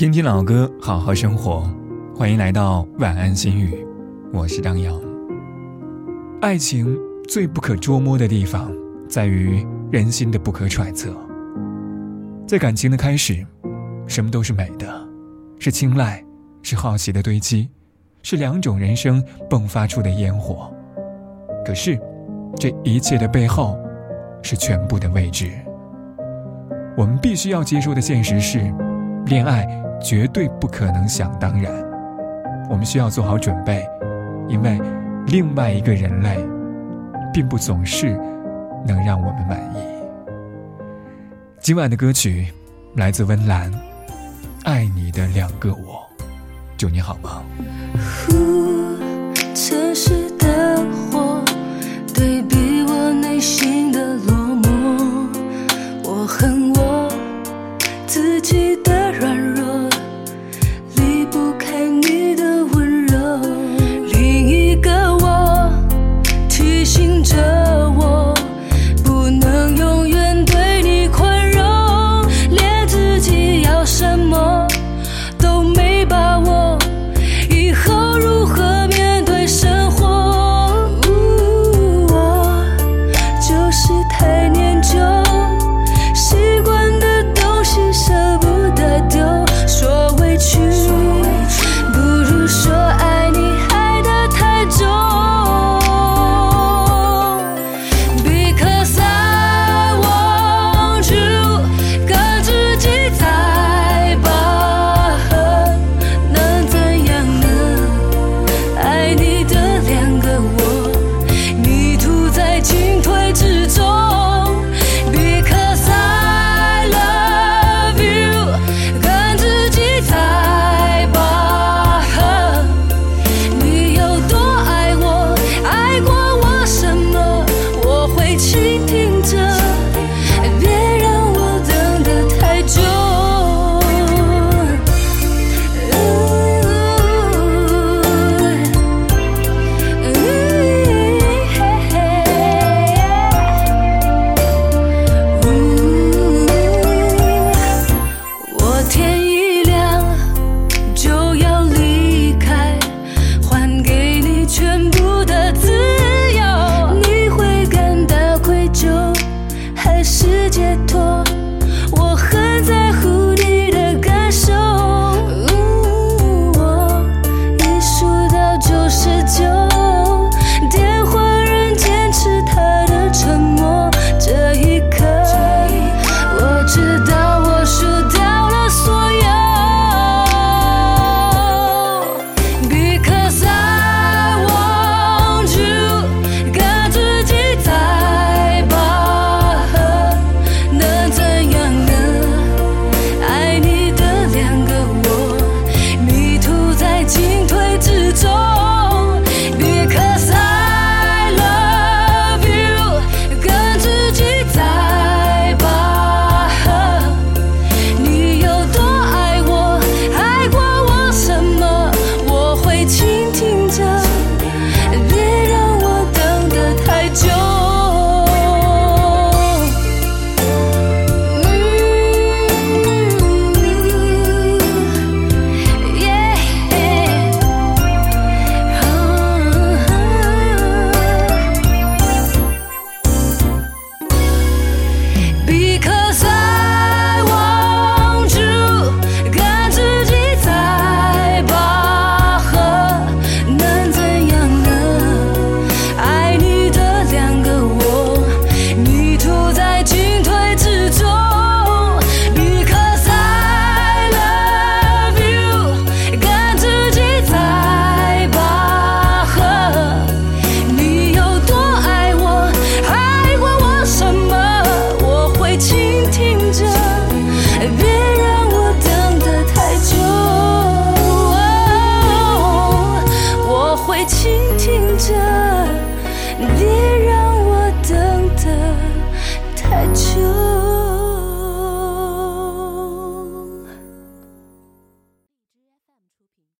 听听老歌，好好生活。欢迎来到晚安心语，我是张扬。爱情最不可捉摸的地方，在于人心的不可揣测。在感情的开始，什么都是美的，是青睐，是好奇的堆积，是两种人生迸发出的烟火。可是，这一切的背后，是全部的未知。我们必须要接受的现实是，恋爱。绝对不可能想当然，我们需要做好准备，因为另外一个人类，并不总是能让我们满意。今晚的歌曲来自温岚，《爱你的两个我》，祝你好吗？城市的火对比我内心的落寞，我恨我自己的软弱。c'est toi.